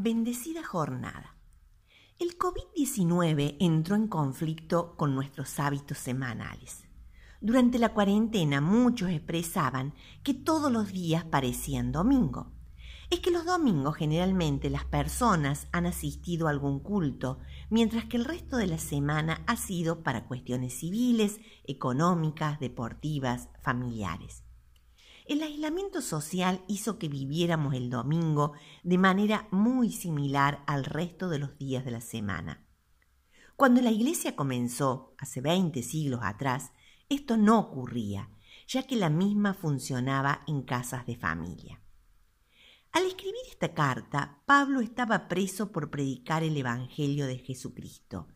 Bendecida jornada. El COVID-19 entró en conflicto con nuestros hábitos semanales. Durante la cuarentena muchos expresaban que todos los días parecían domingo. Es que los domingos generalmente las personas han asistido a algún culto, mientras que el resto de la semana ha sido para cuestiones civiles, económicas, deportivas, familiares. El aislamiento social hizo que viviéramos el domingo de manera muy similar al resto de los días de la semana. Cuando la Iglesia comenzó, hace veinte siglos atrás, esto no ocurría, ya que la misma funcionaba en casas de familia. Al escribir esta carta, Pablo estaba preso por predicar el Evangelio de Jesucristo,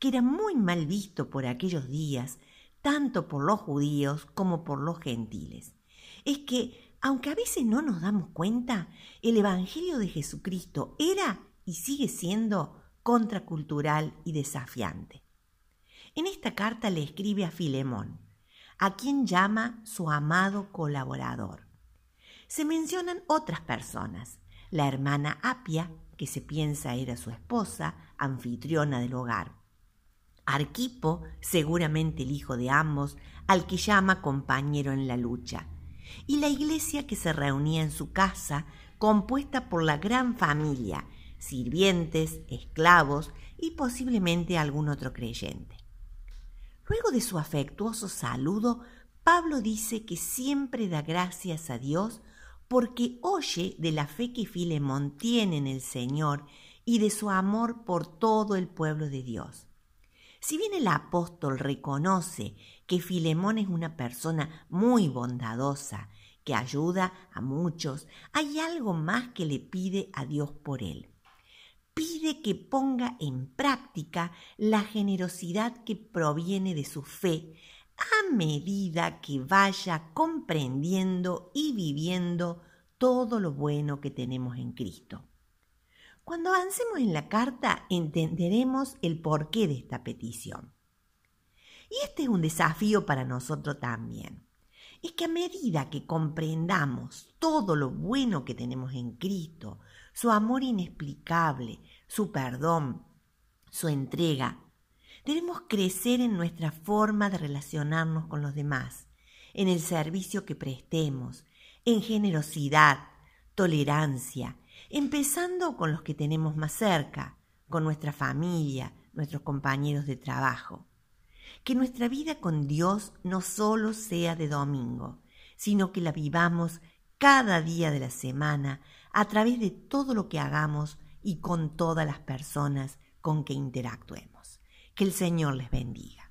que era muy mal visto por aquellos días, tanto por los judíos como por los gentiles es que, aunque a veces no nos damos cuenta, el Evangelio de Jesucristo era y sigue siendo contracultural y desafiante. En esta carta le escribe a Filemón, a quien llama su amado colaborador. Se mencionan otras personas, la hermana Apia, que se piensa era su esposa, anfitriona del hogar. Arquipo, seguramente el hijo de ambos, al que llama compañero en la lucha, y la iglesia que se reunía en su casa, compuesta por la gran familia, sirvientes, esclavos y posiblemente algún otro creyente. Luego de su afectuoso saludo, Pablo dice que siempre da gracias a Dios porque oye de la fe que Filemón tiene en el Señor y de su amor por todo el pueblo de Dios. Si bien el apóstol reconoce que Filemón es una persona muy bondadosa, que ayuda a muchos, hay algo más que le pide a Dios por él. Pide que ponga en práctica la generosidad que proviene de su fe a medida que vaya comprendiendo y viviendo todo lo bueno que tenemos en Cristo. Cuando avancemos en la carta entenderemos el porqué de esta petición. Y este es un desafío para nosotros también. Es que a medida que comprendamos todo lo bueno que tenemos en Cristo, su amor inexplicable, su perdón, su entrega, debemos crecer en nuestra forma de relacionarnos con los demás, en el servicio que prestemos, en generosidad, tolerancia, empezando con los que tenemos más cerca, con nuestra familia, nuestros compañeros de trabajo. Que nuestra vida con Dios no solo sea de domingo, sino que la vivamos cada día de la semana a través de todo lo que hagamos y con todas las personas con que interactuemos. Que el Señor les bendiga.